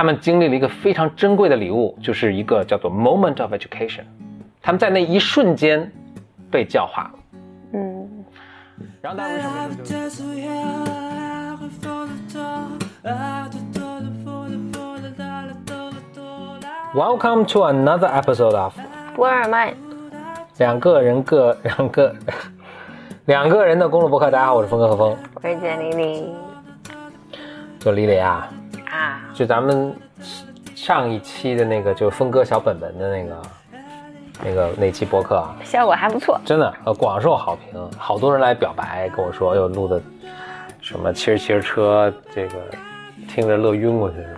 他们经历了一个非常珍贵的礼物，就是一个叫做 moment of education。他们在那一瞬间被教化了。嗯，然后大家为什么就？Welcome to another episode of 博尔曼，两个人各两个两个人的公路博客。大家好，我是峰哥和峰，我是简丽丽就李李啊，啊，就咱们上一期的那个，就峰哥小本本的那个那个那期播客啊，效果还不错。真的呃广受好评，好多人来表白跟我说，哟录的什么骑着骑着车，这个听着乐晕过去什么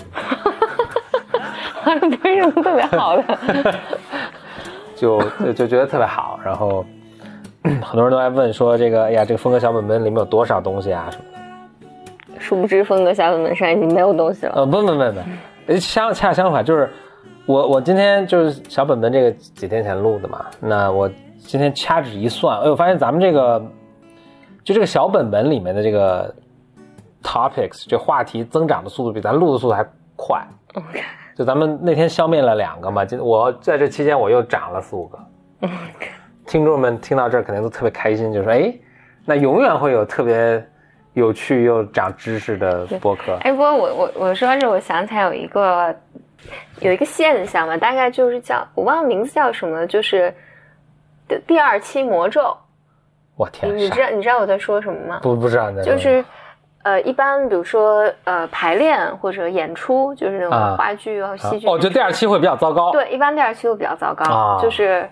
的。不是什么特别好的，就就就觉得特别好，然后 很多人都来问说这个，哎呀，这个峰哥小本本里面有多少东西啊什么的。殊不知风格小本本上已经没有东西了。呃，不不不不，呃相恰相反，就是我我今天就是小本本这个几天前录的嘛，那我今天掐指一算，哎，我发现咱们这个就这个小本本里面的这个 topics 这话题增长的速度比咱录的速度还快。OK，就咱们那天消灭了两个嘛，今我在这期间我又涨了四五个。OK，听众们听到这儿肯定都特别开心，就说：“哎，那永远会有特别有趣又长知识的播客。哎，不过我我我说是，我想起来有一个有一个现象嘛，大概就是叫我忘了名字叫什么，就是第第二期魔咒。我天，你你知道你知道我在说什么吗？不不知道就是。呃，一般比如说呃排练或者演出，就是那啊种话剧啊、戏剧哦，就第二期会比较糟糕。，对，一般第二期会比较糟糕，啊就是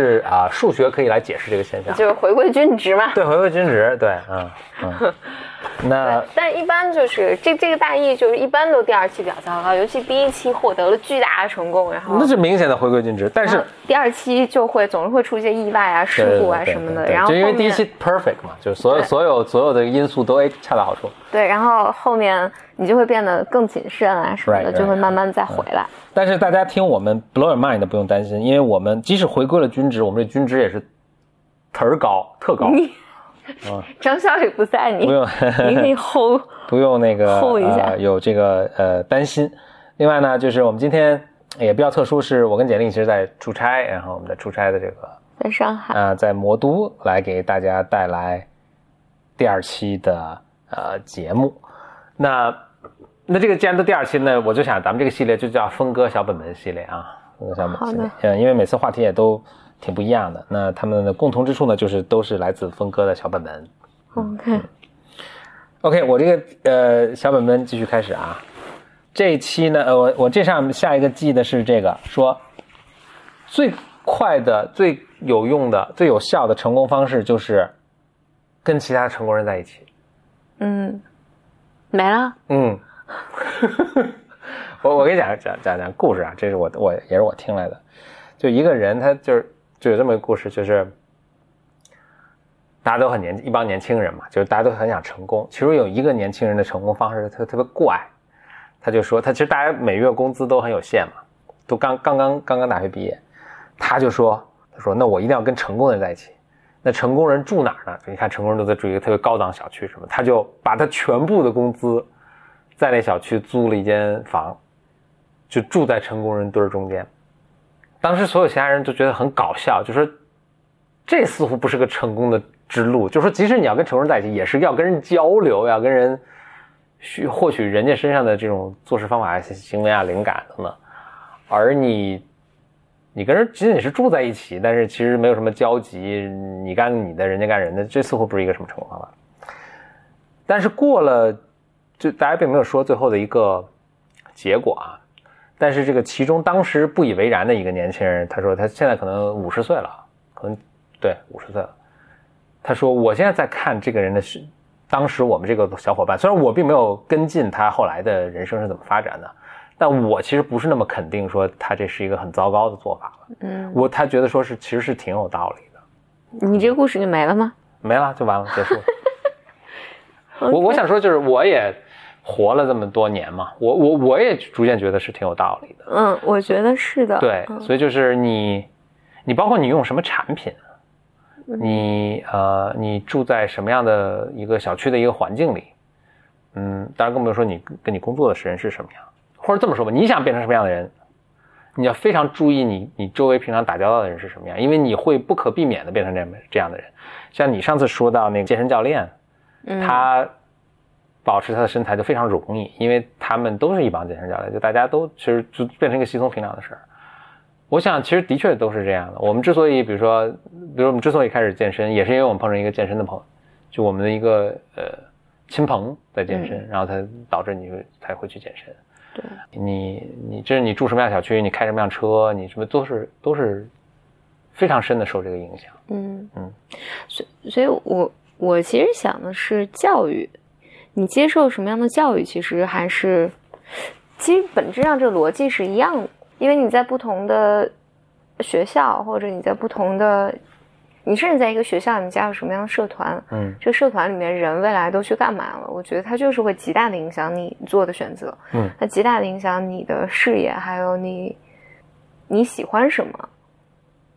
是啊，数学可以来解释这个现象。就是回归均值嘛。对，回归均值，对，嗯嗯。那，但一般就是这这个大意就是一般都第二期比较糟糕，尤其第一期获得了巨大的成功，然后那是明显的回归均值，但是第二期就会总是会出现意外啊、事故啊什么的，然后就因为第一期 perfect 嘛，就是所有所有所有的因素都哎恰到好处。对，然后后面你就会变得更谨慎啊什么的，right, 就会慢慢再回来。但是大家听我们 blow your mind 不用担心，因为我们即使回归了均值，我们这均值也是忒儿高，特高，你 张小雨不在，你不用你可以 hold 不用那个 hold 一下呃、有这个呃担心。另外呢，就是我们今天也比较特殊，是我跟简历其实在出差，然后我们在出差的这个在上海。啊、在魔都来给大家带来第二期的呃节目。那那这个既然都第二期呢，我就想咱们这个系列就叫峰哥小本本系列啊，峰哥小本本系列，嗯，因为每次话题也都挺不一样的。那他们的共同之处呢，就是都是来自峰哥的小本本。OK，OK，我这个呃小本本继续开始啊。这一期呢，呃，我我这上下一个记的是这个，说最快的、最有用的、最有效的成功方式就是跟其他成功人在一起。嗯，没了。嗯，我我给你讲讲讲讲故事啊，这是我我也是我听来的，就一个人他就是就有这么一个故事，就是大家都很年一帮年轻人嘛，就是大家都很想成功。其中有一个年轻人的成功方式特特别怪，他就说他其实大家每月工资都很有限嘛，都刚刚刚刚刚大学毕业，他就说他说那我一定要跟成功的人在一起。那成功人住哪儿呢？你看成功人都在住一个特别高档小区什么，他就把他全部的工资在那小区租了一间房，就住在成功人堆中间。当时所有其他人都觉得很搞笑，就说这似乎不是个成功的之路。就说即使你要跟成功人在一起，也是要跟人交流，要跟人去获取人家身上的这种做事方法、行为啊、灵感等等。而你，你跟人仅仅是住在一起，但是其实没有什么交集，你干你的，人家干人的，这似乎不是一个什么成功方法。但是过了，就大家并没有说最后的一个结果啊。但是这个其中当时不以为然的一个年轻人，他说他现在可能五十岁了，可能对五十岁了。他说我现在在看这个人的是，当时我们这个小伙伴，虽然我并没有跟进他后来的人生是怎么发展的，但我其实不是那么肯定说他这是一个很糟糕的做法了。嗯，我他觉得说是其实是挺有道理的。你这个故事就没了吗？没了就完了，结束。我我想说就是我也活了这么多年嘛，我我我也逐渐觉得是挺有道理的。嗯，我觉得是的。对，嗯所以就是你，你包括你用什么产品，你呃，你住在什么样的一个小区的一个环境里，嗯，当然更不用说你跟跟你工作的人是什么样，或者这么说吧，你想变成什么样的人，你要非常注意你你周围平常打交道的人是什么样，因为你会不可避免的变成这样这样的人。像你上次说到那个健身教练，他保持他的身材就非常容易，因为他们都是一帮健身教练，就大家都其实就变成一个稀松平常的事儿。我想其实的确都是这样的。我们之所以比如说，比如我们之所以开始健身，也是因为我们碰上一个健身的朋友，就我们的一个呃亲朋在健身，然后才导致你才会去健身。对，你你这是你住什么样小区，你开什么样车，你什么都是都是非常深的受这个影响。嗯嗯，所所以，我我其实想的是教育，你接受什么样的教育，其实还是其实本质上这个逻辑是一样的，因为你在不同的学校，或者你在不同的。你甚至在一个学校，你加入什么样的社团？嗯，这个社团里面人未来都去干嘛了？我觉得它就是会极大的影响你做的选择。嗯，它极大的影响你的视野，还有你你喜欢什么，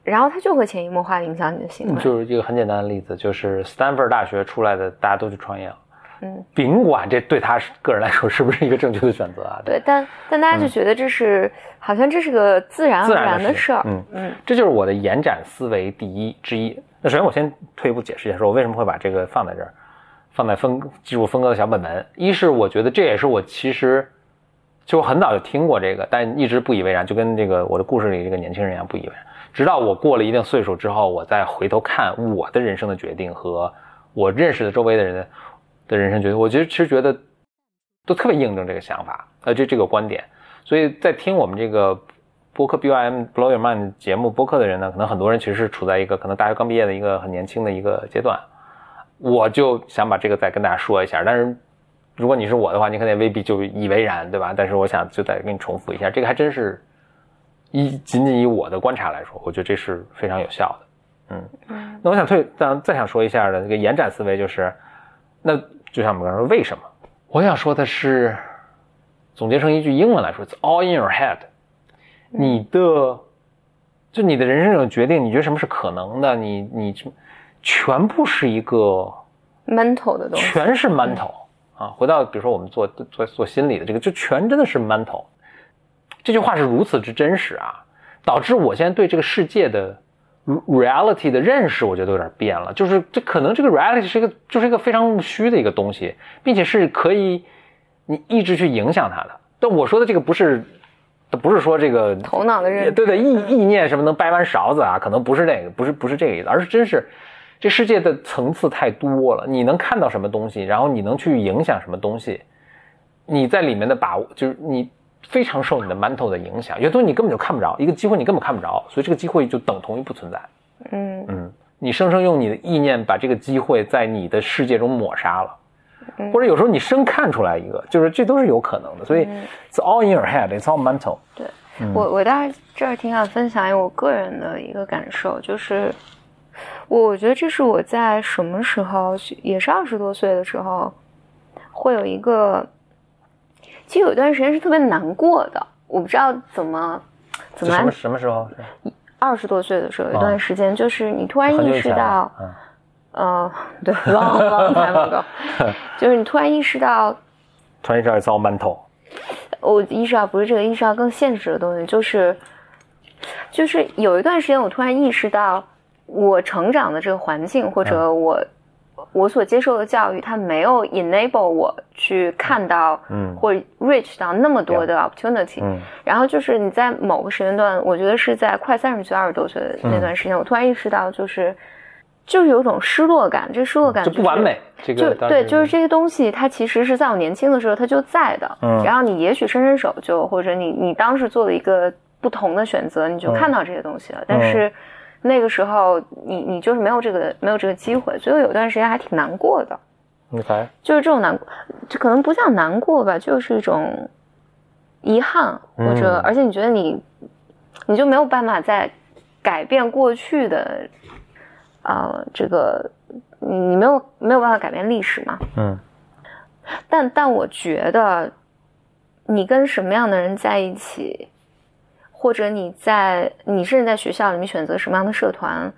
然后它就会潜移默化的影响你的行为。就是一个很简单的例子，就是斯坦福大学出来的大家都去创业了。嗯，甭管这对他个人来说是不是一个正确的选择啊？对，但但大家就觉得这是好像这是个自然而然的事儿。嗯嗯，这就是我的延展思维第一之一。那首先我先退一步解释一下，说我为什么会把这个放在这儿，放在分记住分割的小本本。一是我觉得这也是我其实就很早就听过这个，但一直不以为然，就跟这个我的故事里这个年轻人一样不以为然。直到我过了一定岁数之后，我再回头看我的人生的决定和我认识的周围的人。的人生决定，我其实其实觉得都特别印证这个想法，呃，这这个观点。所以在听我们这个播客 B Y M Blow Your Mind 节目播客的人呢，可能很多人其实是处在一个可能大学刚毕业的一个很年轻的一个阶段。我就想把这个再跟大家说一下，但是如果你是我的话，你可能也未必就以为然，对吧？但是我想就再跟你重复一下，这个还真是以仅仅以我的观察来说，我觉得这是非常有效的。嗯，那我想退，但再想说一下的这个延展思维就是，那。就像我们刚才说，为什么？我想说的是，总结成一句英文来说，It's all in your head。你的，就你的人生这种决定，你觉得什么是可能的？你你全部是一个 mental 的东西，全是 mental 啊！回到比如说我们做做做心理的这个，就全真的是 mental。这句话是如此之真实啊，导致我现在对这个世界的。Reality 的认识，我觉得有点变了。就是这可能这个 reality 是一个，就是一个非常虚的一个东西，并且是可以你一直去影响它的。但我说的这个不是，不是说这个头脑的认，对对，意意念什么能掰弯勺子啊？可能不是那个，不是不是这个意思，而是真是这世界的层次太多了。你能看到什么东西，然后你能去影响什么东西，你在里面的把握，就是你。非常受你的 mental 的影响，有的东西你根本就看不着，一个机会你根本看不着，所以这个机会就等同于不存在。嗯嗯，你生生用你的意念把这个机会在你的世界中抹杀了，或者有时候你生看出来一个，就是这都是有可能的。所以 it's all in your head, it's all mental。对我，我当时这儿挺想分享一我个人的一个感受，就是我我觉得这是我在什么时候，也是二十多岁的时候，会有一个。其实有一段时间是特别难过的，我不知道怎么怎么什么什么时候？二十多岁的时候，有一段时间就是你突然意识到，嗯，对，long long time ago，就是你突然意识到，突然意识到遭馒头。我意识到不是这个，意识到更现实的东西，就是就是有一段时间我突然意识到，我成长的这个环境或者我。我所接受的教育，它没有 enable 我去看到，嗯，或 reach 到那么多的 opportunity。嗯，然后就是你在某个时间段，我觉得是在快三十岁、二十多岁的那段时间，我突然意识到，就是就是有种失落感。这失落感就不完美，这个对，就是这些东西，它其实是在我年轻的时候它就在的。嗯，然后你也许伸伸手就，或者你你当时做了一个不同的选择，你就看到这些东西了。但是。那个时候，你你就是没有这个没有这个机会，所以有段时间还挺难过的。你猜？就是这种难过，就可能不叫难过吧，就是一种遗憾，或者而且你觉得你你就没有办法再改变过去的啊，这个你你没有没有办法改变历史嘛？嗯。但但我觉得，你跟什么样的人在一起？或者你在你甚至在学校里面选择什么样的社团，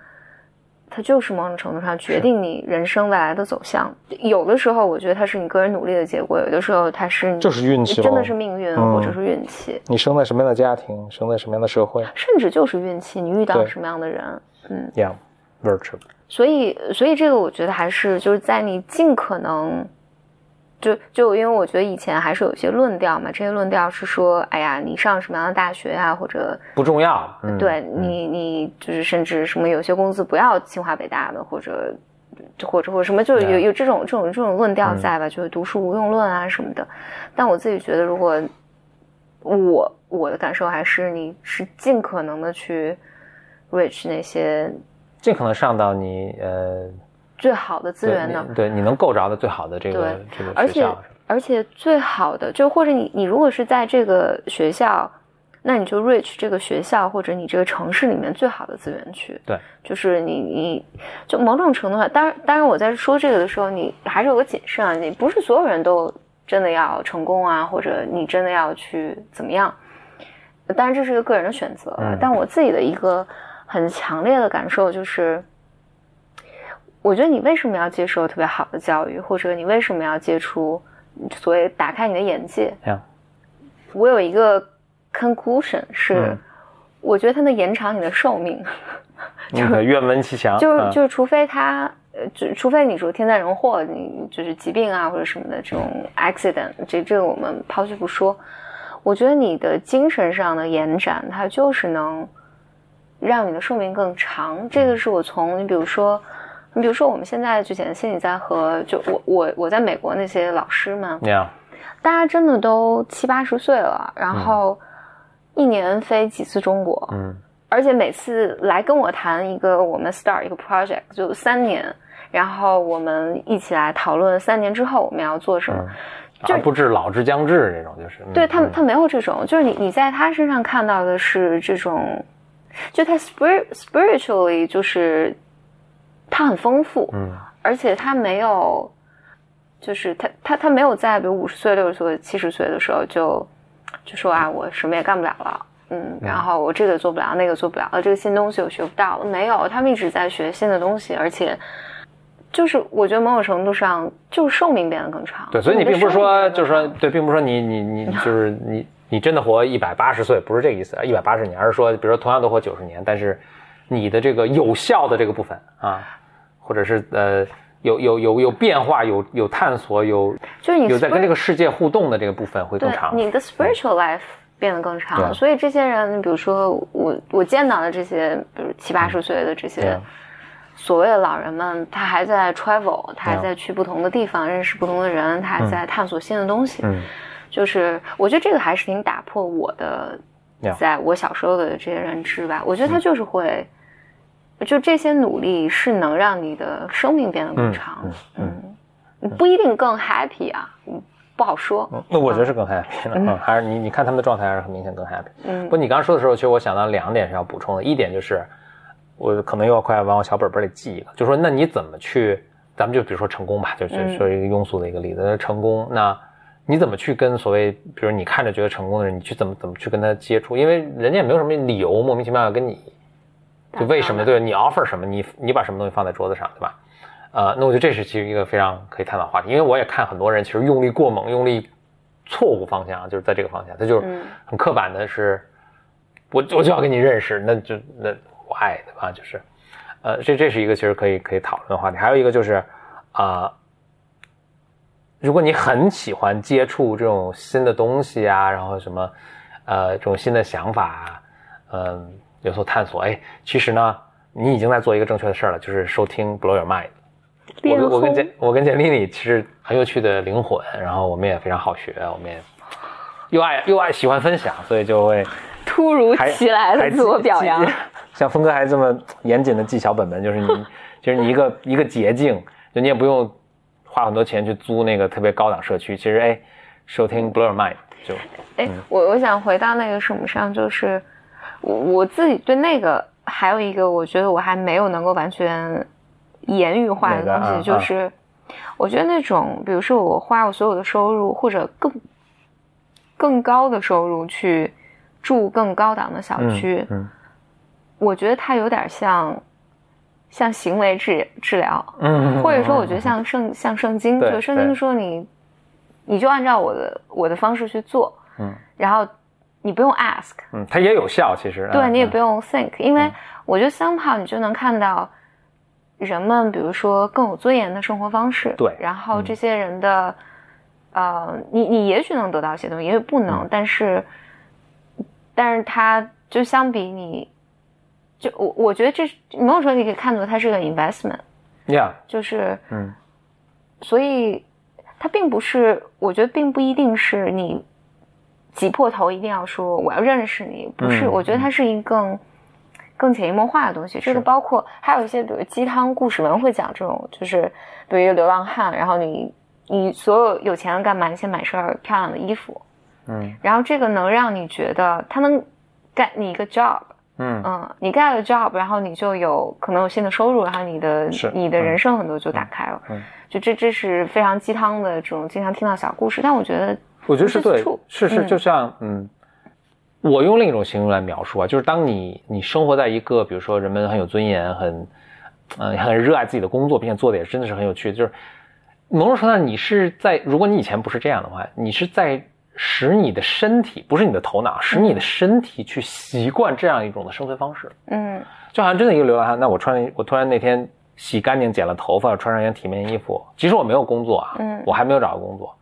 它就是某种程度上决定你人生未来的走向。有的时候，我觉得它是你个人努力的结果；有的时候，它是就是运气真的是命运嗯或者是运气，你生在什么样的家庭，生在什么样的社会甚至就是运气，你遇到什么样的人。嗯，，Yeah，virtue，所以，所以这个我觉得还是就是在你尽可能，就就因为我觉得以前还是有一些论调嘛，这些论调是说，哎呀，你上什么样的大学啊，或者不重要。嗯，对你，你就是甚至什么有些公司不要清华北大的，或者或者或者什么，就是有有这种这种这种论调在吧？就是读书无用论啊什么的。但我自己觉得，如果我我的感受还是你是尽可能的去 reach 那些尽可能上到你呃最好的资源呢。你对，你能够着的最好的这个对这个而且学校。而且最好的，就或者你你如果是在这个学校，那你就 reach 这个学校或者你这个城市里面最好的资源去。对，就是你你就某种程度上，当然当然我在说这个的时候，你还是有个谨慎啊，你不是所有人都真的要成功啊，或者你真的要去怎么样。当然这是一个个人的选择，嗯但我自己的一个很强烈的感受就是。我觉得你为什么要接受特别好的教育，或者你为什么要接触所谓打开你的眼界？Yeah 我有一个 conclusion 是，嗯我觉得它能延长你的寿命，你可愿闻其详。就是嗯就是除非他，呃，就除非你说天灾人祸，你就是疾病啊或者什么的这种 accident，这这个我们抛去不说。我觉得你的精神上的延展，它就是能让你的寿命更长。这个是我从你比如说，你比如说我们现在就简心理在和就我我我在美国那些老师们，Yeah，大家真的都七八十岁了，然后一年飞几次中国，嗯。而且每次来跟我谈一个我们 start 一个 project 就三年，然后我们一起来讨论三年之后我们要做什么。嗯，就不至老之将至这种，就是嗯。对他，嗯。他没有这种，就是你你在他身上看到的是这种，就他 spirit spiritually 就是他很丰富，嗯。而且他没有，就是他他他没有在比如五十岁、六十岁、七十岁的时候就就说啊，我什么也干不了了，嗯，然后我这个做不了，那个做不了了，这个新东西我学不到了，没有，他们一直在学新的东西，而且就是我觉得某种程度上就是寿命变得更长。对，所以你并不是说，就是说，对，并不是说你你你就是你你真的活一百八十岁，不是这个意思，一百八十 年，而是说，比如说同样都活九十年，但是你的这个有效的这个部分啊，或者是呃有有有有变化、有有探索、有就是你有在跟这个世界互动的这个部分会更长。你的 spiritual life 变得更长，所以这些人，比如说我我见到的这些，比如七八十岁的这些所谓的老人们，他还在 travel，他还在去不同的地方，认识不同的人，他还在探索新的东西。嗯。就是我觉得这个还是挺打破我的在我小时候的这些认知吧。我觉得他就是会，就这些努力是能让你的生命变得更嗯长。嗯嗯，不一定更 happy 啊，嗯不好说。嗯，那我觉得是更 happy 的，嗯，还是你你看他们的状态还是很明显更 happy。嗯不，你刚刚说的时候，其实我想到两点是要补充的。一点就是，我可能又要快往我小本本里记一个，就说那你怎么去，咱们就比如说成功吧，就就嗯说一个庸俗的一个例子，成功，那你怎么去跟所谓，比如你看着觉得成功的人，你去怎么怎么去跟他接触？因为人家也没有什么理由莫名其妙要跟你，就为什么？对你 offer 什么，你你把什么东西放在桌子上，对吧？呃，那我觉得这是其实一个非常可以探讨的话题，因为我也看很多人其实用力过猛，用力错误方向，就是在这个方向，他就是嗯很刻板的是，我我就要跟你认识，那就那我爱对吧？就是，呃，这这是一个其实可以可以讨论的话题，还有一个就是啊、如果你很喜欢接触这种新的东西啊，然后什么呃这种新的想法啊，嗯、有所探索，哎，其实呢，你已经在做一个正确的事儿了，就是收听 Blow Your Mind。我跟我跟简我跟简丽丽其实很有趣的灵魂，然后我们也非常好学，我们也又爱又爱喜欢分享，所以就会突如其来的自我表扬，像峰哥还这么严谨的记小本本，就是你 就是你一个一个捷径，就你也不用花很多钱去租那个特别高档社区，其实哎，收听 Blow Your Mind 就哎，我我想回到那个什么上，就是我我自己对那个还有一个，我觉得我还没有能够完全言语化的东西，啊就是我觉得那种，比如说我花我所有的收入或者更更高的收入去住更高档的小区，嗯我觉得它有点像像行为治治疗，嗯或者说我觉得像圣像圣经，就圣经说你你就按照我的我的方式去做，嗯。然后你不用 ask，嗯，它也有效，其实对你也不用 think，因为我觉得 somehow 你就能看到人们，比如说更有尊严的生活方式，对然后嗯。这些人的，呃，你你也许能得到一些东西，也许不能，嗯。但是，但是它就相比你，就我我觉得这是某种程度你可以看作它是个 investment，，Yeah，就是嗯。所以它并不是，我觉得并不一定是你挤破头一定要说我要认识你，不是，嗯我觉得它是一个更更潜移默化的东西。这个包括还有一些，比如鸡汤故事文会讲这种，就是比如一个流浪汉，然后你你所有有钱了干嘛？你先买身漂亮的衣服，嗯然后这个能让你觉得他能干你一个 job。嗯嗯，你干了 job，然后你就有可能有新的收入，然后你的你的嗯人生很多就打开了。嗯就这这是非常鸡汤的这种经常听到小故事，但我觉得我觉得是对是是，嗯。就像嗯，我用另一种形容来描述啊，就是当你你生活在一个比如说人们很有尊严、很嗯、很热爱自己的工作，并且做的也真的是很有趣，就是某种程度上你是在，如果你以前不是这样的话，你是在使你的身体，不是你的头脑，使你的身体去习惯这样一种的生存方式。嗯。就好像真的一个流浪汉，那我穿我突然那天洗干净、剪了头发，穿上一件体面衣服，即使我没有工作啊，嗯。我还没有找到工作，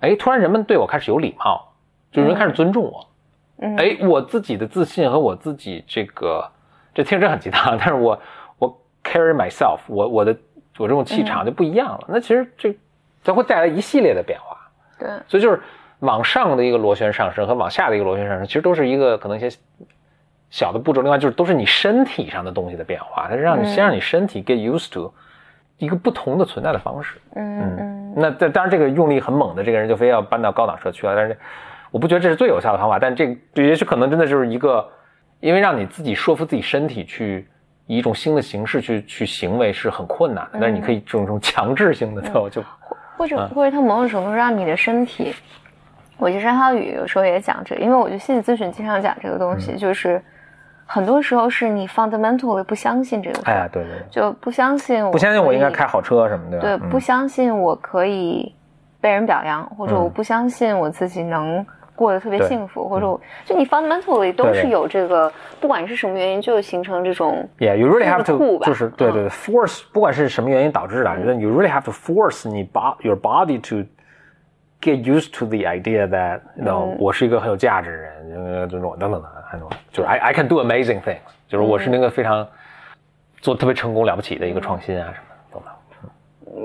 哎，突然人们对我开始有礼貌，就人开始尊重我，嗯，哎，我自己的自信和我自己这个，这听着很鸡汤，但是我我 carry myself，我我的我这种气场就不一样了，那其实这它会带来一系列的变化，对，所以就是往上的一个螺旋上升和往下的一个螺旋上升，其实都是一个可能一些小的步骤。另外就是都是你身体上的东西的变化，它是让你嗯。先让你身体 get used to 一个不同的存在的方式。嗯嗯那这当然这个用力很猛的这个人就非要搬到高档社区了，但是我不觉得这是最有效的方法。但这个也许可能真的就是一个，因为让你自己说服自己身体去。以一种新的形式去去行为是很困难的，但是你可以这种这种强制性的 就就或者嗯或者他某种程度让你的身体，我觉得张浩宇有时候也讲这个，因为我觉得心理咨询经常讲这个东嗯西，就是很多时候是你 fundamentally 不相信这个事儿，哎呀，对对对，就不相信我不相信我应该开好车什么的，对，嗯。不相信我可以被人表扬，或者嗯。我不相信我自己能过得特别幸福，或者我就你 fundamentally 都是有这个，不管是什么原因，就形成这种 Yeah, you really have to，就是对对对，force，不管是什么原因导致的，嗯。我觉得 you really have to force 你 bo your body to get used to the idea that you know 嗯。我是一个很有价值的人，呃这种等等等很多，就是 I I can do amazing things，就是我是那个非常做特别成功了不起的一个创新啊什么的等等。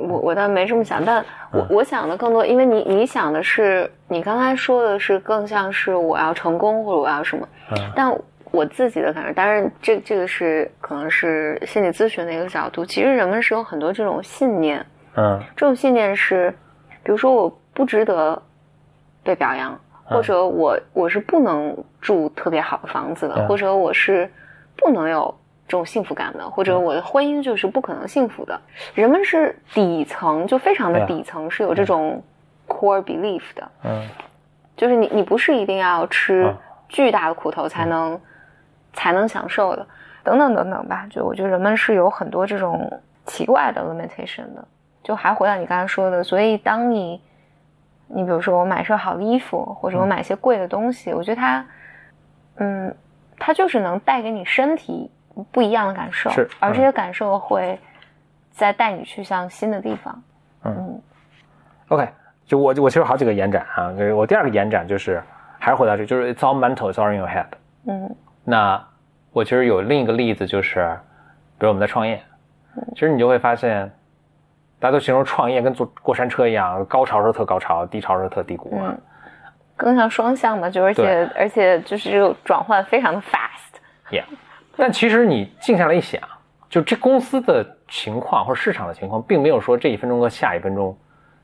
我我倒没这么想，但嗯。我我想的更多，因为你你想的是，你刚才说的是更像是我要成功或者我要什么，嗯。但我自己的感受，当然这这个是可能是心理咨询的一个角度，其实人们是有很多这种信念，嗯。这种信念是，比如说我不值得被表扬，嗯或者我我是不能住特别好的房子的，嗯。或者我是不能有这种幸福感的，或者嗯。我的婚姻就是不可能幸福的。人们是底层就非常的底层是有这种 core belief 的，嗯。就是你你不是一定要吃嗯。巨大的苦头才能、才能享受的，等等等等吧。就我觉得人们是有很多这种奇怪的 limitation 的。就还回到你刚才说的，所以当你你比如说我买身好的衣服，或者我买一些贵的东西，我觉得它，嗯，它就是能带给你身体不一样的感受，是而这嗯些感受会再带你去向新的地方。嗯。OK，就我我其实有好几个延展啊，就是我第二个延展就是还是回到这，就是 it's all mental, it's all in your head。嗯。那我其实有另一个例子，就是比如我们在创业，其实你就会发现，大家都形容创业跟坐过山车一样，高潮时候特高潮，低潮时候特低谷。嗯，更像双向嘛，就而且而且就是这个转换非常的 fast。Yeah，但其实你静下来一想，就这公司的情况或者市场的情况，并没有说这一分钟和下一分钟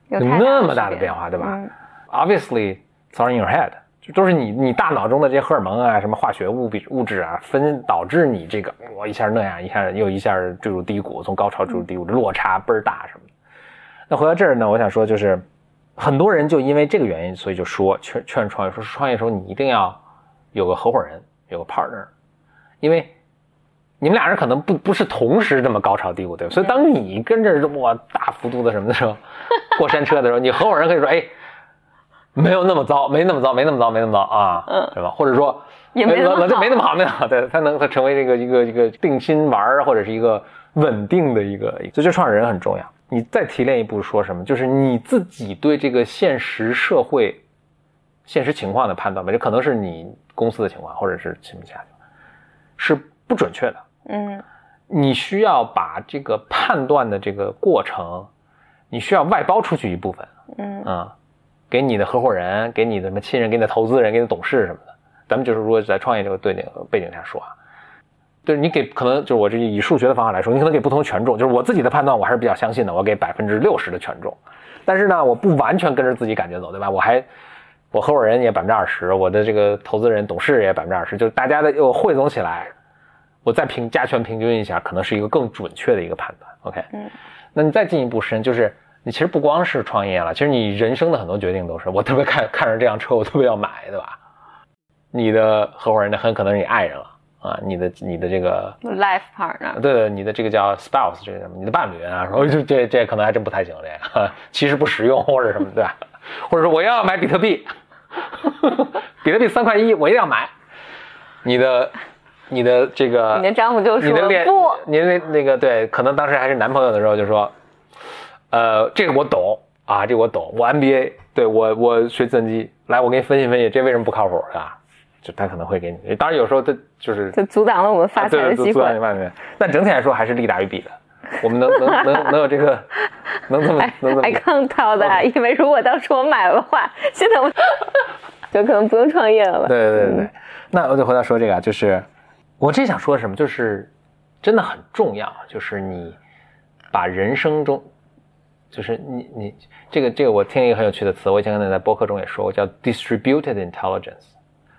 有那么大的变化，对吧、嗯 o b v i o u s l y it's all in your head，就都是你你大脑中的这些荷尔蒙啊，什么化学物比物质啊，分导致你这个我一下那样，一下又一下坠入低谷，从高潮坠入低谷，落差倍儿大什么的。那回到这儿呢，我想说就是，很多人就因为这个原因，所以就说劝劝创业说创业的时候你一定要有个合伙人，有个 partner，因为你们俩人可能不不是同时这么高潮低谷，对吧？所以当你跟着我大幅度的什么的时候，过山车的时候，你合伙人可以说，哎，没有那么糟，没那么糟，没那么糟，没那么糟啊，嗯是吧？或者说也没那么没那么好，没那么好，对，他能他成为这个一个一个定心丸儿，或者是一个稳定的一个，所以这创始人很重要。你再提炼一步说什么？就是你自己对这个现实社会、现实情况的判断吧，这可能是你公司的情况，或者是其他情况，是不准确的。嗯你需要把这个判断的这个过程，你需要外包出去一部分，嗯啊、给你的合伙人，给你的什么亲人，给你的投资人，给你的董事什么的。咱们就是如果在创业这个对那个背景下说啊，就是你给可能就是我这以数学的方法来说，你可能给不同的权重，就是我自己的判断我还是比较相信的，我给百分之六十的权重，但是呢，我不完全跟着自己感觉走，对吧？我还我合伙人也百分之二十，我的这个投资人、董事也百分之二十，就是大家的我汇总起来，我再平加权平均一下，可能是一个更准确的一个判断。OK，嗯，那你再进一步深，就是你其实不光是创业了，其实你人生的很多决定都是，我特别看看着这辆车，我特别要买，对吧？你的合伙人呢，很可能是你爱人了啊，你的你的这个，life partner，对对，你的这个叫 spouse，这个什么，你的伴侣啊，说这这这可能还真不太行，这个 其实不实用或者什么，对吧？或者说我要买比特币，比特币三块一，我一定要买。你的你的这个你的丈夫就说你的恋不，你的那那个对，可能当时还是男朋友的时候就说，呃，这个我懂啊，这个我懂，我 MBA，对我我学计算机，来我给你分析分析，这为什么不靠谱啊？就他可能会给你，当然有时候他就是就阻挡了我们发财的机会但整体来说还是利大于弊的。我们能能能能有这个，能这么能这么 I can't tell that，因为如果当时我买的话，现在我 就可能不用创业了吧。对对对对，那我就回到说这个啊，就是我真想说什么，就是真的很重要，就是你把人生中，就是你你这个这个我听一个很有趣的词，我以前可能在博客中也说过，叫 distributed intelligence，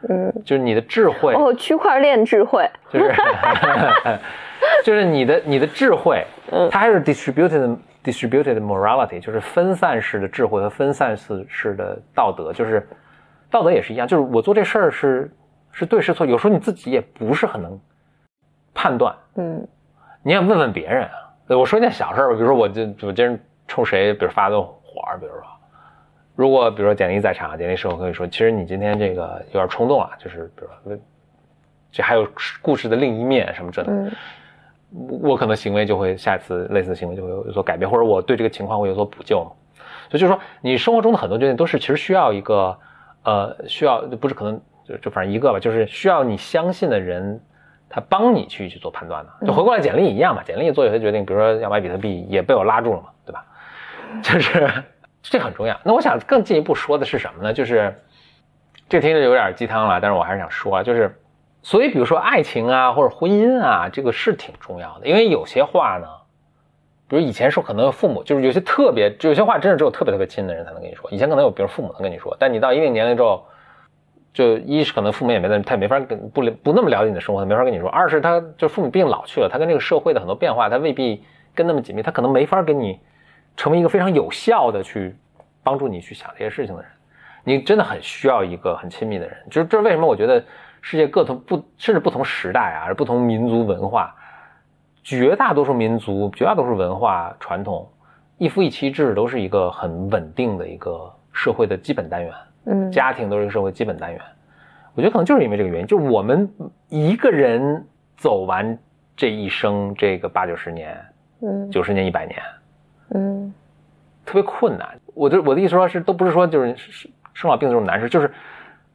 嗯，就是你的智慧，哦，区块链智慧，就是 就是你的你的智慧，嗯。它还是 distributed distributed morality，就是分散式的智慧和分散式式的道德，就是道德也是一样，就是我做这事儿是是对是错，有时候你自己也不是很能判断，嗯。你也问问别人啊。我说一件小事儿吧，比如说我就我今儿冲谁，比如发动火儿，比如说，如果比如说简历在场，简历事后可以说，其实你今天这个有点冲动啊，就是比如说，这还有故事的另一面什么之类的。嗯我可能行为就会下一次类似的行为就会有所改变，或者我对这个情况会有所补救嘛。所以就是说，你生活中的很多决定都是其实需要一个呃，需要不是可能就就反正一个吧，就是需要你相信的人，他帮你去去做判断的。就回过来简历一样嘛，简历做有些决定，比如说要买比特币，也被我拉住了嘛？就是这很重要。那我想更进一步说的是什么呢？就是这听着有点鸡汤了，但是我还是想说啊，就是。所以，比如说爱情啊，或者婚姻啊，这个是挺重要的。因为有些话呢，比如以前说可能父母就是有些特别，有些话真的只有特别特别亲的人才能跟你说。以前可能有，比如父母能跟你说，但你到一定年龄之后，就一是可能父母也没在，他也没法跟不不那么了解你的生活，他没法跟你说；二是他就父母毕竟老去了，他跟这个社会的很多变化，他未必跟那么紧密，他可能没法跟你成为一个非常有效的去帮助你去想这些事情的人。你真的很需要一个很亲密的人，就是这是为什么我觉得。世界各同不甚至不同时代啊，不同民族文化，绝大多数民族、绝大多数文化传统，一夫一妻制都是一个很稳定的一个社会的基本单元。嗯，家庭都是一个社会基本单元。我觉得可能就是因为这个原因，就是我们一个人走完这一生，这个八九十年、嗯九十年、一百年，嗯特别困难。我的我的意思说是，都不是说就是生老病死这种难事，就是。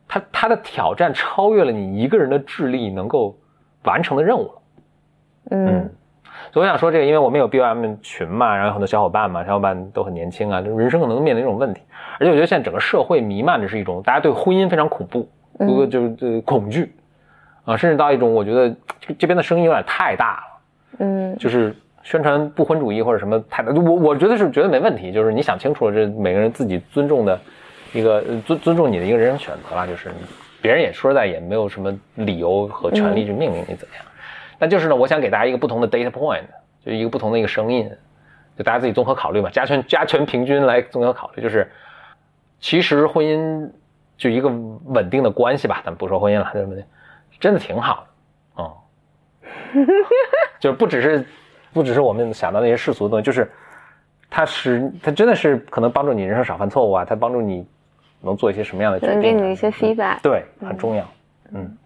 他他的挑战超越了你一个人的智力能够完成的任务了。嗯，所以我想说这个，因为我们有 BOM 群嘛，然后有很多小伙伴嘛，小伙伴都很年轻啊，人生可能面临这种问题。而且我觉得现在整个社会弥漫的是一种大家对婚姻非常恐怖，就就就恐惧啊，甚至到一种我觉得这这边的声音有点太大了，嗯，就是宣传不婚主义或者什么太大，我我觉得是绝对没问题，就是你想清楚了，这每个人自己尊重的。一个尊尊重你的一个人生选择啦，就是别人也说实在也没有什么理由和权利去命令你怎么样。但就是呢，我想给大家一个不同的 data point，就一个不同的一个声音，就大家自己综合考虑嘛，加权加权平均来综合考虑，就是其实婚姻就一个稳定的关系吧，咱们不说婚姻了，对不对？真的挺好的，嗯，就是不只是不只是我们想到那些世俗的东西，就是它是它真的是可能帮助你人生少犯错误啊，它帮助你能做一些什么样的决定啊，能给你一些 feedback。对，很重要。嗯，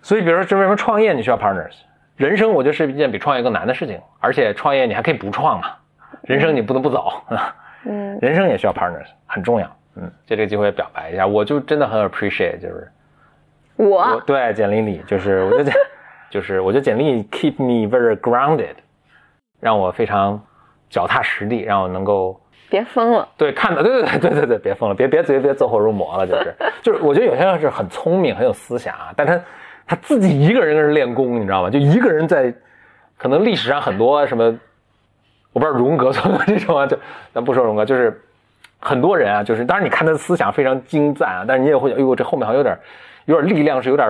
所以比如说，这为什么创业你需要 partners？人生我觉得是一件比创业更难的事情，而且创业你还可以不创啊，人生你不能不走啊。嗯，人生也需要 partners，很重要。嗯，借这个机会表白一下，我就真的很 appreciate，就是我我对简历里，就是我觉得就是我觉得简历 keep me very grounded，让我非常脚踏实地，让我能够别疯了。对看到对对对对对对，别疯了，别别别别走火入魔了，就是 就是我觉得有些人是很聪明很有思想啊，但他他自己一个人跟人练功，你知道吗？就一个人在可能历史上很多什么，我不知道荣格算不算这种啊，就咱不说荣格，就是很多人啊，就是当然你看他的思想非常精湛啊，但是你也会觉得，哎呦，这后面好像有点有点力量是有点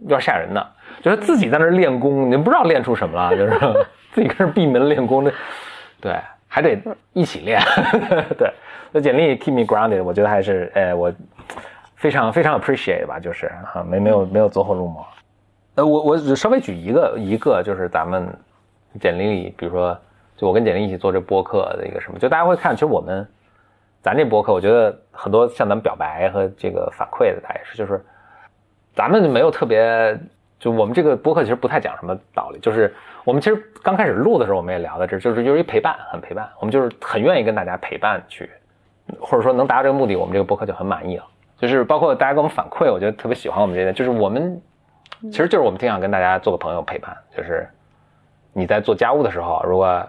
有点吓人的，就是自己在那练功，你不知道练出什么了，就是 自己跟着闭门练功那，对，还得一起练，对。那简历 keep me grounded，我觉得还是，呃，我非常非常 appreciate 吧，就是啊，没没有没有走火入魔。呃，我我只稍微举一个一个，就是咱们简历里，比如说，就我跟简历一起做这播客的一个什么，就大家会看，其实我们咱这播客，我觉得很多向咱们表白和这个反馈的，他也是，就是咱们没有特别，就我们这个播客其实不太讲什么道理，就是我们其实刚开始录的时候，我们也聊到这，就是就是一陪伴，很陪伴，我们就是很愿意跟大家陪伴去，或者说能达到这个目的，我们这个播客就很满意了。就是包括大家给我们反馈，我觉得特别喜欢我们这个，就是我们其实就是我们挺想跟大家做个朋友陪伴，就是你在做家务的时候，如果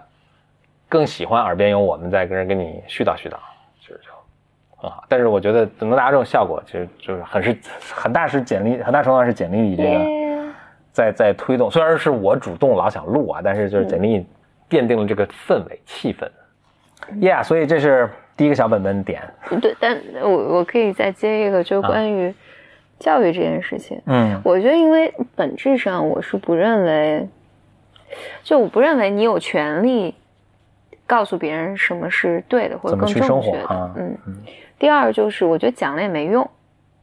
更喜欢耳边有我们在跟人跟你絮叨絮叨，其实就很好。但是我觉得能达到这种效果，其实就是很是很大是简历，很大程度上是简历里这个在在推动。虽然是我主动老想录啊，但是就是简历奠定了这个氛围气氛。Yeah，所以这是第一个小本本点。对，但我我可以再接一个，就关于教育这件事情。嗯我觉得，因为本质上我是不认为，就我不认为你有权利告诉别人什么是对的或者更去生活正确的。啊嗯。第二就是，我觉得讲了也没用。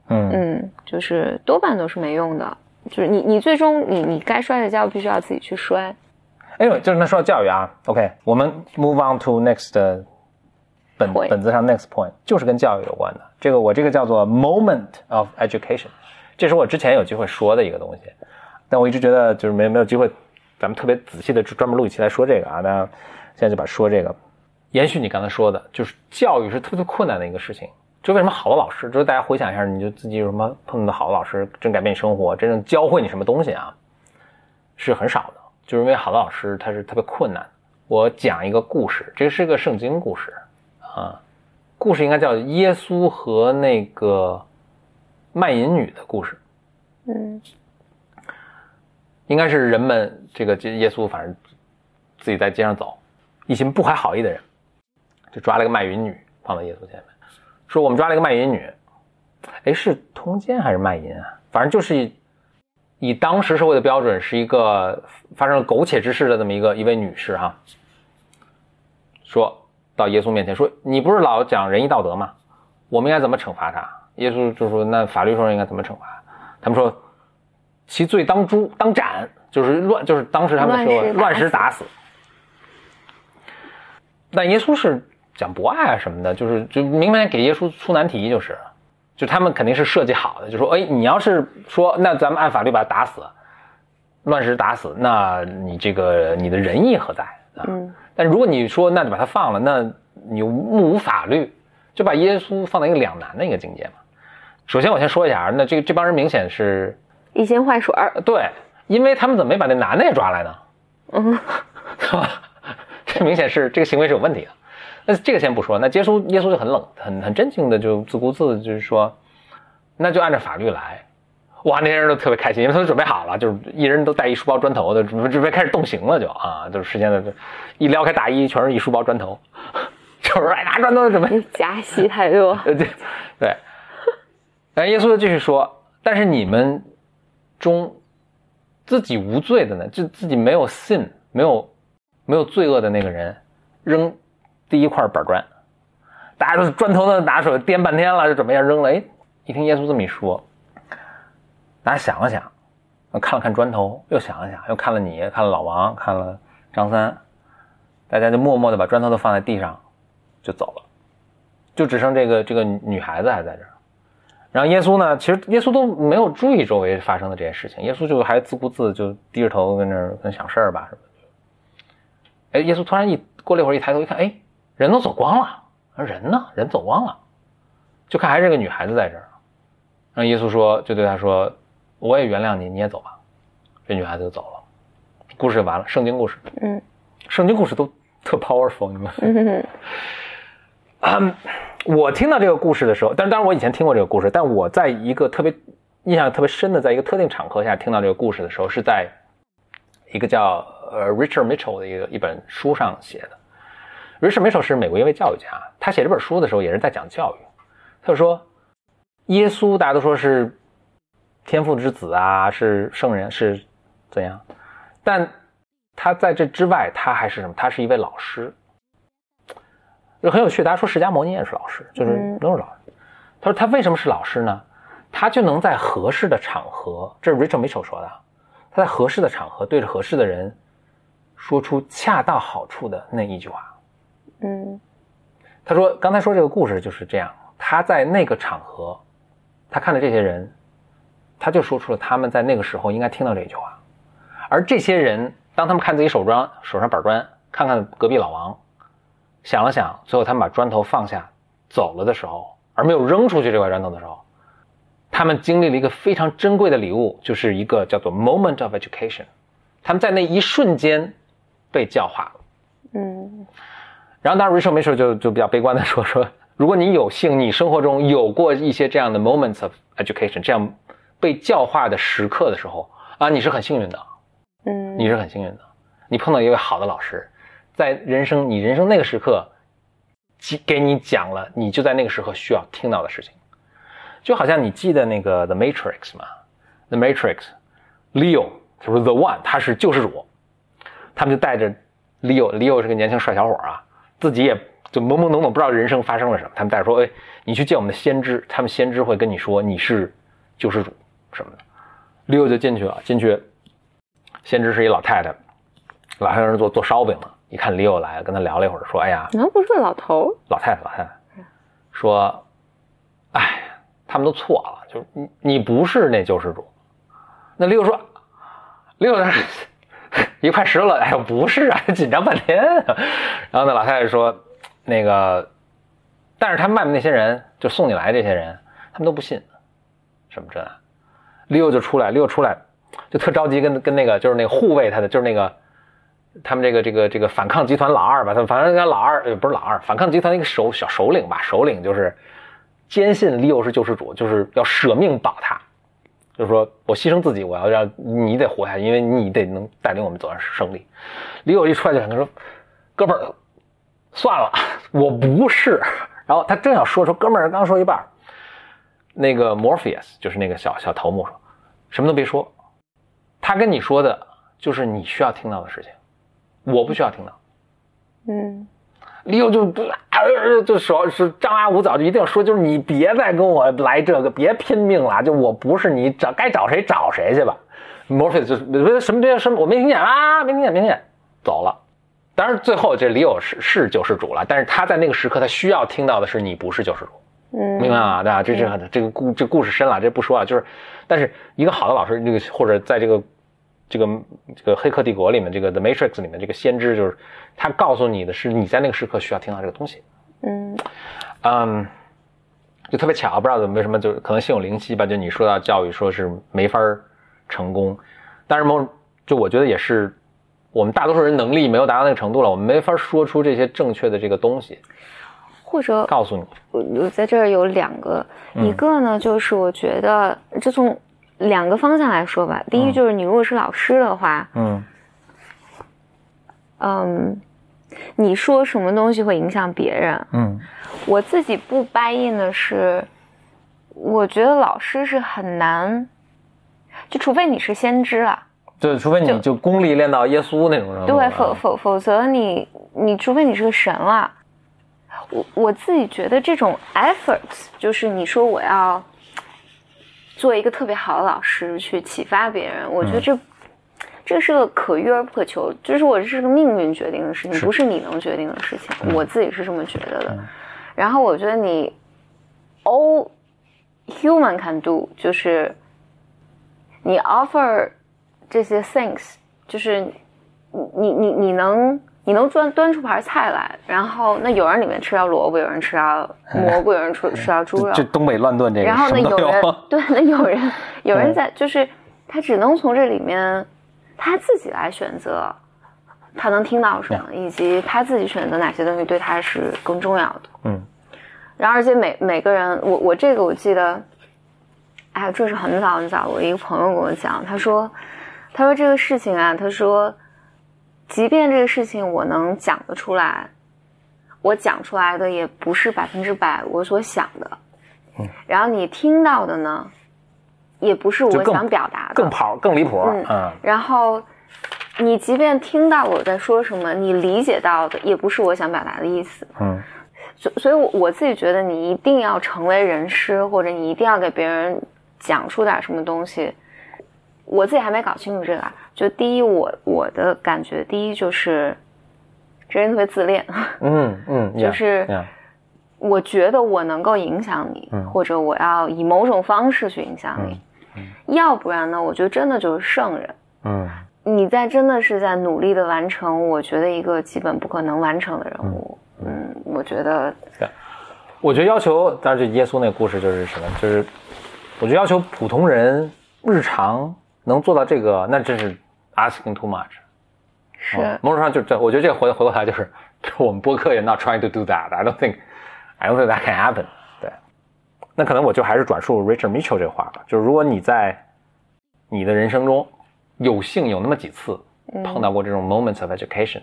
嗯嗯，就是多半都是没用的。就是你你最终你你该摔的跤必须要自己去摔。哎呦，就是那说到教育啊，OK，我们 move on to next 本本子上 next point 就是跟教育有关的。这个我这个叫做 moment of education，这是我之前有机会说的一个东西，但我一直觉得就是没没有机会，咱们特别仔细的专门录一期来说这个啊。那现在就把说这个，延续你刚才说的，就是教育是特别困难的一个事情。就为什么好的老师，就是大家回想一下，你就自己有什么碰到好的老师，真改变你生活，真正教会你什么东西啊，是很少的。就是因为好的老师他是特别困难。我讲一个故事，这是个圣经故事啊，故事应该叫耶稣和那个卖淫女的故事，嗯应该是人们这个这耶稣反正自己在街上走，一群不怀好意的人就抓了个卖淫女放到耶稣前面，说我们抓了一个卖淫女，哎是通奸还是卖淫啊？反正就是以以当时社会的标准是一个发生了苟且之事的这么一个一位女士哈、说到耶稣面前说你不是老讲仁义道德吗？我们应该怎么惩罚他？耶稣就说那法律上应该怎么惩罚？他们说其罪当诛当斩，就是乱，就是当时他们说乱石打死乱石打死。但耶稣是讲博爱啊什么的，就是就明白给耶稣出难题，就是，就他们肯定是设计好的，就说，哎，你要是说那咱们按法律把他打死，乱石打死，那你这个你的仁义何在啊？嗯但如果你说那就把他放了，那你目无法律，就把耶稣放在一个两难的一个境界嘛。首先我先说一下啊，那这个这帮人明显是一心坏水儿。对，因为他们怎么没把那男的也抓来呢？嗯 是吧？这明显是这个行为是有问题的。那这个先不说，那耶稣耶稣就很冷，很很真情的就自顾自地就是说，那就按照法律来。哇，那些人都特别开心，因为他们准备好了，就是一人都带一书包砖头的，准备准备开始动刑了就啊，就是时间的，一撩开大衣全是一书包砖头，就是哎拿砖头准备夹戏太多。呃，对，对。然后耶稣就继续说：“但是你们中自己无罪的呢，就自己没有 sin，没有没有罪恶的那个人，扔第一块板砖，大家都砖头都，拿手掂半天了，就准备要扔了。哎，一听耶稣这么一说，大家想了想，看了看砖头，又想了想，又看了你，看了老王，看了张三，大家就默默的把砖头都放在地上，就走了，就只剩这个这个女孩子还在这儿。然后耶稣呢，其实耶稣都没有注意周围发生的这些事情，耶稣就还自顾自就低着头跟那儿跟想事儿吧什么。哎，耶稣突然一过了一会儿一抬头一看，哎，人都走光了，人呢？人走光了，就看还是个女孩子在这儿。然后耶稣说，就对他说：“我也原谅你，你也走吧。”这女孩子就走了，故事就完了。圣经故事，嗯，圣经故事都 特 powerful，你们。嗯嗯，我听到这个故事的时候，但是当然我以前听过这个故事，但我在一个特别印象特别深的，在一个特定场合下听到这个故事的时候，是在一个叫呃 Richard Mitchell 的一个一本书上写的。Richard Mitchell 是美国一位教育家，他写这本书的时候也是在讲教育。他就说，耶稣大家都说是天父之子啊，是圣人，是怎样？但他在这之外，他还是什么？他是一位老师。就很有趣，大家说释迦牟尼也是老师，就是都是老师。他说他为什么是老师呢？他就能在合适的场合，这是 Richard Mitchell 说的，他在合适的场合对着合适的人说出恰到好处的那一句话。嗯他说刚才说这个故事就是这样，他在那个场合，他看着这些人，他就说出了他们在那个时候应该听到这句话。而这些人，当他们看自己手砖手上板砖，看看隔壁老王。想了想，最后他们把砖头放下走了的时候，而没有扔出去这块砖头的时候，他们经历了一个非常珍贵的礼物，就是一个叫做 moment of education。他们在那一瞬间被教化了。嗯然后，当然，Rachel 没事就就比较悲观的说说，如果你有幸，你生活中有过一些这样的 moments of education，这样被教化的时刻的时候啊，你是很幸运的，嗯，你是很幸运的，你碰到一位好的老师。在人生，你人生那个时刻，给给你讲了，你就在那个时刻需要听到的事情，就好像你记得那个《The Matrix》嘛，《The Matrix》，Leo 就是 The One，他是救世主，他们就带着 Leo，Leo 是个年轻帅小伙啊，自己也就懵懵懂懂，不知道人生发生了什么，他们带着说，哎，你去见我们的先知，他们先知会跟你说你是救世主什么的，Leo 就进去了，进去，先知是一老太太，老太太做做烧饼的。一看李友来了，跟他聊了一会儿，说：“哎呀，那不是老头，老太太，老太太，说，哎，他们都错了，就是你，你不是那救世主。”那李友说：“李友 一块石头了，哎呦，不是啊，紧张半天。”然后那老太太说：“那个，但是他们外面那些人，就送你来这些人，他们都不信，什么这那。”李友就出来，李友出来就特着急，跟跟那个就是那个护卫他的，就是那个。他们这个这个这个反抗集团老二吧，他们反正人家老二不是老二，反抗集团一个首小首领吧，首领就是坚信利欧是救世主，就是要舍命保他，就是说我牺牲自己，我要让你得活下去，因为你得能带领我们走向胜利。李友一出来就想说，哥们儿，算了，我不是。然后他正要说说，哥们儿刚说一半，那个 Morpheus 就是那个小小头目说，什么都别说，他跟你说的就是你需要听到的事情。我不需要听到，嗯，李友就不啊，就说是张牙舞爪，就一定要说，就是你别再跟我来这个，别拼命了，就我不是你找该找谁找谁去吧。Morpheus 就是什么别什么，我没听见啊，没听见，没听见，走了。当然最后这李友是是救世主了，但是他在那个时刻他需要听到的是你不是救世主，嗯，明白吗？对吧？这这这个故这故事深了，这不说了，就是，但是一个好的老师，这个或者在这个。这个这个《黑客帝国》里面，这个《The Matrix》里面这个先知，就是他告诉你的是你在那个时刻需要听到这个东西。嗯嗯，就特别巧，不知道怎么为什么，就可能心有灵犀吧。就你说到教育，说是没法成功，但是某就我觉得也是我们大多数人能力没有达到那个程度了，我们没法说出这些正确的这个东西，或者告诉你，我我在这儿有两个，一个呢就是我觉得这从。两个方向来说吧，第一就是你如果是老师的话，嗯，嗯，你说什么东西会影响别人？嗯，我自己不掰硬的是，我觉得老师是很难，就除非你是先知了，对，除非你就功力练到耶稣那种程度，对，否否否则你你除非你是个神了，我我自己觉得这种 efforts 就是你说我要。做一个特别好的老师去启发别人。我觉得这。这是个可遇而不可求，就是我这是个命运决定的事情，不是你能决定的事情。我自己是这么觉得的。然后我觉得你，all human can do，就是你 offer 这些 things，就是你你你能你能端端出盘菜来，然后那有人里面吃到萝卜，有人吃到蘑菇，有人吃吃到猪肉，就东北乱炖这个。然后呢，有人 对，那有人 有人在，就是他只能从这里面。他自己来选择，他能听到什么，以及他自己选择哪些东西对他是更重要的。嗯，然后而且每每个人，我我这个我记得，哎，这是很早很早，我一个朋友跟我讲，他说，他说这个事情啊，他说，即便这个事情我能讲得出来，我讲出来的也不是百分之百我所想的。嗯，然后你听到的呢？也不是我想表达的，更跑更离谱。嗯，然后你即便听到我在说什么，你理解到的也不是我想表达的意思。嗯，所所以，我我自己觉得，你一定要成为人师，或者你一定要给别人讲出点什么东西。我自己还没搞清楚这个。就第一，我我的感觉，第一就是这人特别自恋。嗯嗯，就是我觉得我能够影响你，或者我要以某种方式去影响你。要不然呢？我觉得真的就是圣人。嗯，你在真的是在努力的完成，我觉得一个基本不可能完成的任务。嗯，我觉得。对，我觉得要求，当然，就耶稣那个故事就是什么？就是我觉得要求普通人日常能做到这个，那真是 asking too much。是，某种上就这，我觉得这个回回过来就是，我们播客也 not trying to do that。I don't think, I don't think that can happen。对那可能我就还是转述 Richard Mitchell 这话吧，就是如果你在你的人生中有幸有那么几次碰到过这种 moments of education，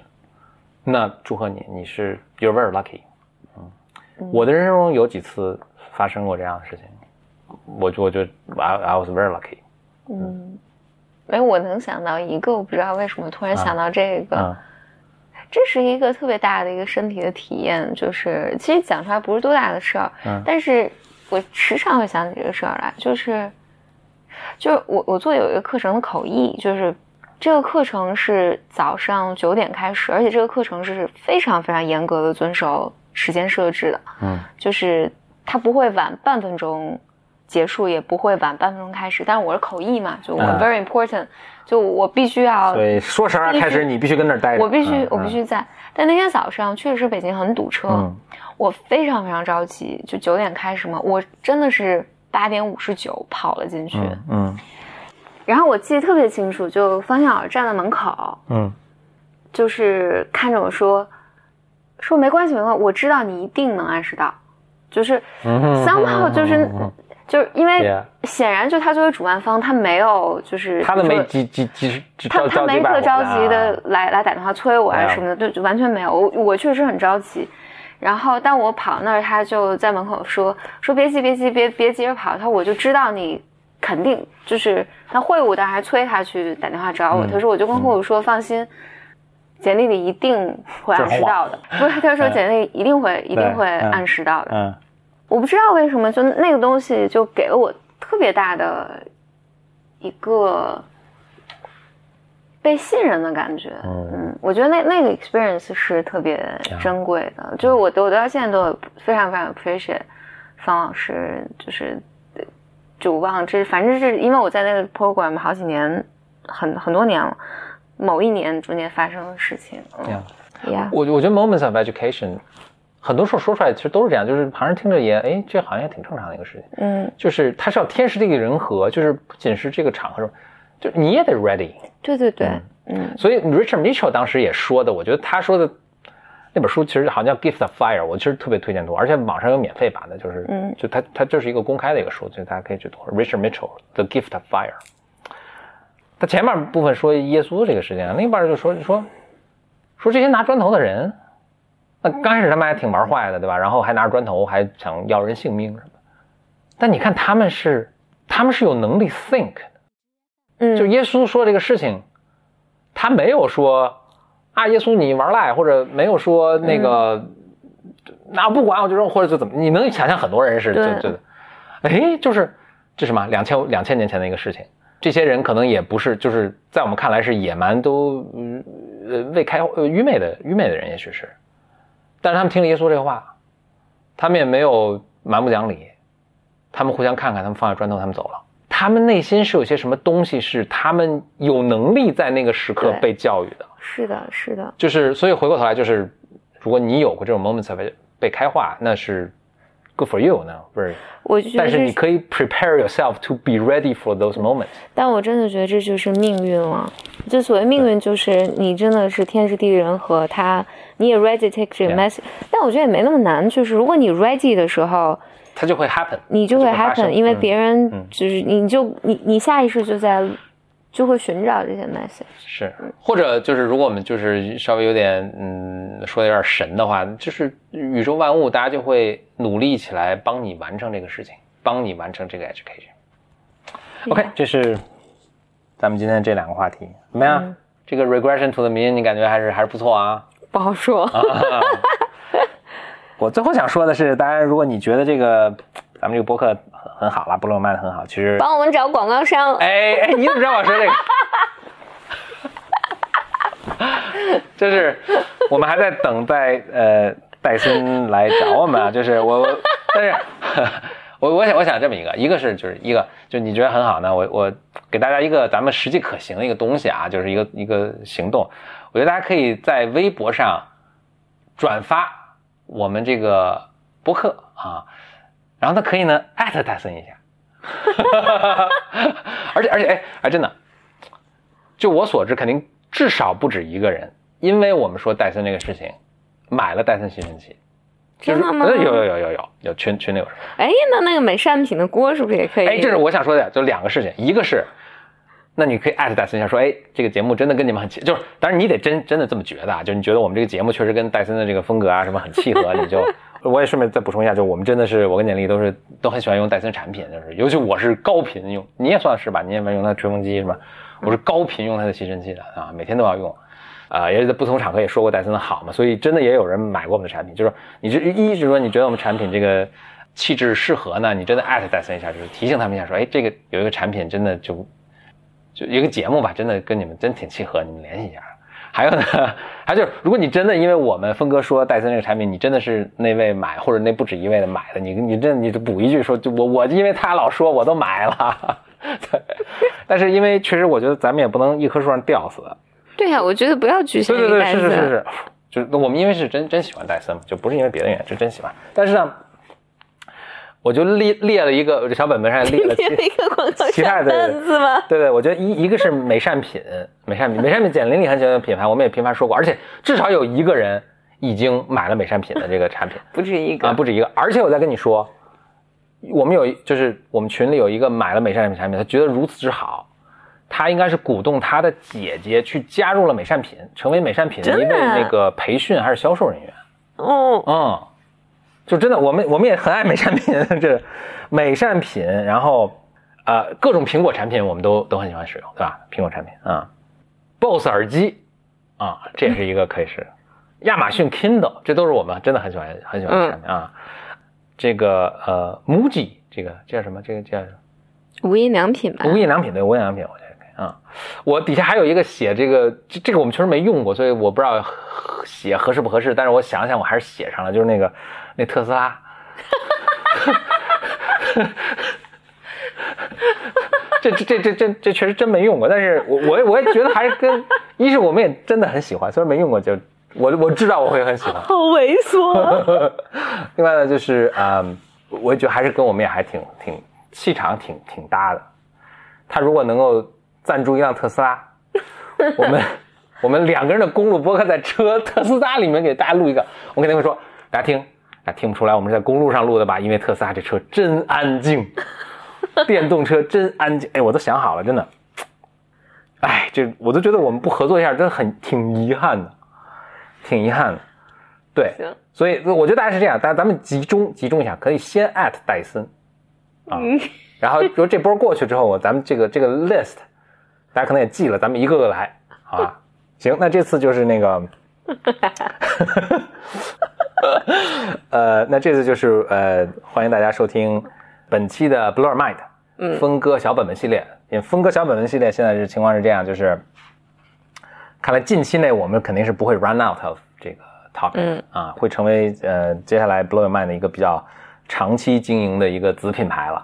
那祝贺你，你是 you're very lucky。嗯，我的人生中有几次发生过这样的事情，我就我就 I I was very lucky。嗯，哎，我能想到一个，我不知道为什么突然想到这个，这是一个特别大的一个身体的体验，就是其实讲出来不是多大的事儿，但是。我时常会想起这个事儿来，就是，就是我我做有一个课程的口译，就是这个课程是早上九点开始，而且这个课程是非常非常严格的遵守时间设置的，嗯，就是它不会晚半分钟结束，也不会晚半分钟开始。但是我是口译嘛，就我 very important，就我必须要，对，说十二开始，你必须跟那儿待着，我必须我必须在。但那天早上确实北京很堵车。我非常非常着急，就九点开始嘛，我真的是八点五十九跑了进去，嗯，然后我记得特别清楚，就方向老师站在门口，嗯，就是看着我说，说没关系没关系，我知道你一定能按时到，就是，somehow 就是就是因为显然就他作为主办方，他没有就是他都没急急急，他他没特着急的来来打电话催我啊什么的，就就完全没有，我我确实很着急。然后，当我跑那儿，他就在门口说：“说别急，别急，别别急着跑。”他说：“我就知道你肯定就是他会务，但还催他去打电话找我。”他说：“我就跟会务说，放心，简历里一定会按时到的。”不是，他说简历一定会一定会按时到的。嗯，我不知道为什么，就那个东西就给了我特别大的一个。被信任的感觉，嗯，我觉得那那个 experience 是特别珍贵的，就是我我到现在都非常非常 appreciate 方老师，就是就我忘了这反正是因为我在那个 program 好几年，很很多年了，某一年中间发生的事情，嗯，呀，我我觉得 moments of education 很多时候说出来其实都是这样，就是旁人听着也哎，这好像也挺正常的一个事情，嗯，就是它是要天时地利人和，就是不仅是这个场合。就你也得 ready，对对对，嗯，所以 Richard Mitchell 当时也说的，我觉得他说的那本书其实好像叫 Gift of Fire，我其实特别推荐读，而且网上有免费版的，就是，嗯，就他他就是一个公开的一个书，就大家可以去读 Richard Mitchell The Gift of Fire。他前面部分说耶稣这个事情，另一半就说说说这些拿砖头的人，那刚开始他们还挺玩坏的，对吧？然后还拿着砖头还想要人性命什么，但你看他们是他们是有能力 think。嗯，就耶稣说这个事情，他没有说啊，耶稣你玩赖，或者没有说那个，那不管我就扔，或者就怎么，你能想象很多人是就就，哎，就是这什么两千两千年前的一个事情。这些人可能也不是，就是在我们看来是野蛮，都呃未开呃愚昧的愚昧的人，也许是，但是他们听了耶稣这个话，他们也没有蛮不讲理，他们互相看看，他们放下砖头，他们走了。他们内心是有些什么东西，是他们有能力在那个时刻被教育的。是的，是的，就是，所以回过头来，就是如果你有过这种 moments 被被开化，那是 good for you 呢，不是？我就觉得但是你可以 prepare yourself to be ready for those moments。但我真的觉得这就是命运了。就所谓命运，就是你真的是天时地利人和，他你也 ready take 这个 Yeah. message。但我觉得也没那么难，就是如果你 ready 的时候，它就会 happen，你就会 happen，因为嗯别人就是你就你你下意识就在就会寻找这些 message。是，或者就是如果我们就是稍微有点嗯说的有点神的话，就是宇宙万物大家就会努力起来帮你完成这个事情，帮你完成这个 education。OK，这是咱们今天这两个话题怎么样？这个 regression to the mean 你感觉还是还是不错啊。不好说，啊我最后想说的是，当然，如果你觉得这个咱们这个播客很很好啦，部落卖的很好，其实，帮我们找广告商。哎哎，你怎么知道我说这个？就是我们还在等待呃戴森来找我们啊，就是我我，但是我我想我想这么一个，一个是就是一个就你觉得很好呢，我我给大家一个咱们实际可行的一个东西啊，就是一个一个行动，我觉得大家可以在微博上转发我们这个播客啊，然后呢可以呢艾特戴森一下，而且而且哎哎真的，就我所知，肯定至少不止一个人，因为我们说戴森这个事情，买了戴森吸尘器。就是真的吗呃有有有有有有群群里有说。哎，那那个美善品的锅是不是也可以？哎，这是我想说的，就两个事情，一个是，那你可以艾特戴森一下说，哎，这个节目真的跟你们很契，就是当然你得真真的这么觉得啊，就是你觉得我们这个节目确实跟戴森的这个风格啊什么很契合，你就。我也顺便再补充一下，就我们真的是我跟简历都是都很喜欢用戴森产品，就是尤其我是高频用，你也算是吧，你也用它吹风机是吧？我是高频用它的吸尘器的啊，每天都要用。啊、也是在不同场合也说过戴森的好嘛，所以真的也有人买过我们的产品，就是你这一是说你觉得我们产品这个气质适合呢，你真的艾特戴森一下，就是提醒他们一下说，哎，这个有一个产品真的就就一个节目吧，真的跟你们真挺契合，你们联系一下。还有呢，还就是，如果你真的因为我们峰哥说戴森这个产品，你真的是那位买或者那不止一位的买的，你你真你就补一句说，就我我因为他老说我都买了，对，但是因为确实我觉得咱们也不能一棵树上吊死，对呀、我觉得不要局限于对对对，于戴森。是是是是，就是我们因为是真真喜欢戴森嘛，就不是因为别的原因，是真喜欢。但是呢，我就列列了一个，我这小本本上列了 列了一个广告其他的单子吗？对对，我觉得一一个是美善品，美善品，美善品，简玲玲很喜欢的品牌，我们也频繁说过，而且至少有一个人已经买了美善品的这个产品 不止一个，啊，不止一个。而且我再跟你说，我们有一就是我们群里有一个买了美善品产品，他觉得如此之好，他应该是鼓动他的姐姐去加入了美善品，成为美善品的一位那个培训还是销售人员。哦，嗯，就真的，我们我们也很爱美善品，这美善品，然后呃各种苹果产品我们都都很喜欢使用，对吧？苹果产品啊、b o s s 耳机啊，这也是一个可以是亚马逊 Kindle，这都是我们真的很喜欢很喜欢的产品啊。这个呃 MUJI 这个叫什么？这个叫无印良品吧。无印良品对无印良品，我觉得可以啊。我底下还有一个写这个，这这个我们确实没用过，所以我不知道写合适不合适。但是我想想，我还是写上了，就是那个那特斯拉。这这这这这这确实真没用过，但是我我也我也觉得还是跟一是我们也真的很喜欢，虽然没用过，就我我知道我会很喜欢。好猥琐。另外呢，就是嗯，我也觉得还是跟我们也还挺挺气场挺挺搭的。他如果能够赞助一辆特斯拉，我们我们两个人的公路播客在车特斯拉里面给大家录一个，我肯定会说，大家听，大家听不出来我们是在公路上录的吧？因为特斯拉这车真安静，电动车真安静。哎，我都想好了，真的。哎，这我都觉得我们不合作一下，真的很挺遗憾的，挺遗憾的。对，所以我觉得大家是这样，大家咱们集中集中一下，可以先艾特戴森啊，然后比如这波过去之后，我咱们这个这个 list，大家可能也记了，咱们一个个来，好吧？行，那这次就是那个，呃，那这次就是呃，欢迎大家收听本期的 Blow Your Mind，嗯分割小本本系列，因为分割小本本系列现在是情况是这样，就是看来近期内我们肯定是不会 run out of 这个 topic、嗯啊，会成为呃接下来 Blow Your Mind 的一个比较长期经营的一个子品牌了。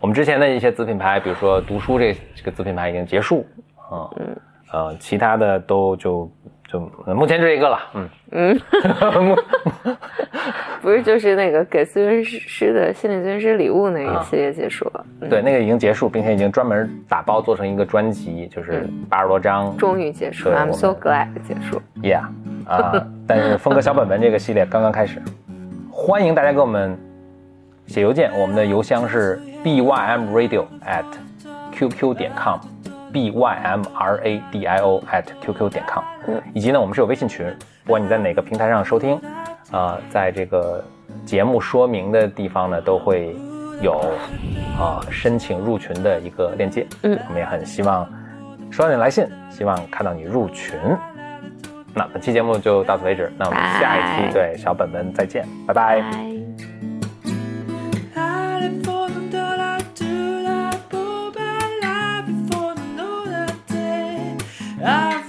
我们之前的一些子品牌，比如说读书这这个子品牌已经结束，啊嗯呃，其他的都就就呃目前就这一个了，嗯嗯，不是就是那个给咨询师的心理咨询师礼物那个啊系列结束了，嗯对，那个已经结束，并且已经专门打包做成一个专辑，就是八十多张，终于结束，I'm so glad 结束。Yeah，啊、但是风格小本本这个系列刚刚开始，欢迎大家给我们写邮件，我们的邮箱是 bymradio at qq 点 com，bymradio at qq 点 com，嗯以及呢，我们是有微信群，不管你在哪个平台上收听，啊、在这个节目说明的地方呢，都会有啊、申请入群的一个链接。嗯我们也很希望收到你来信，希望看到你入群。那本期节目就到此为止，那我们下一期对小本本再见，拜拜。I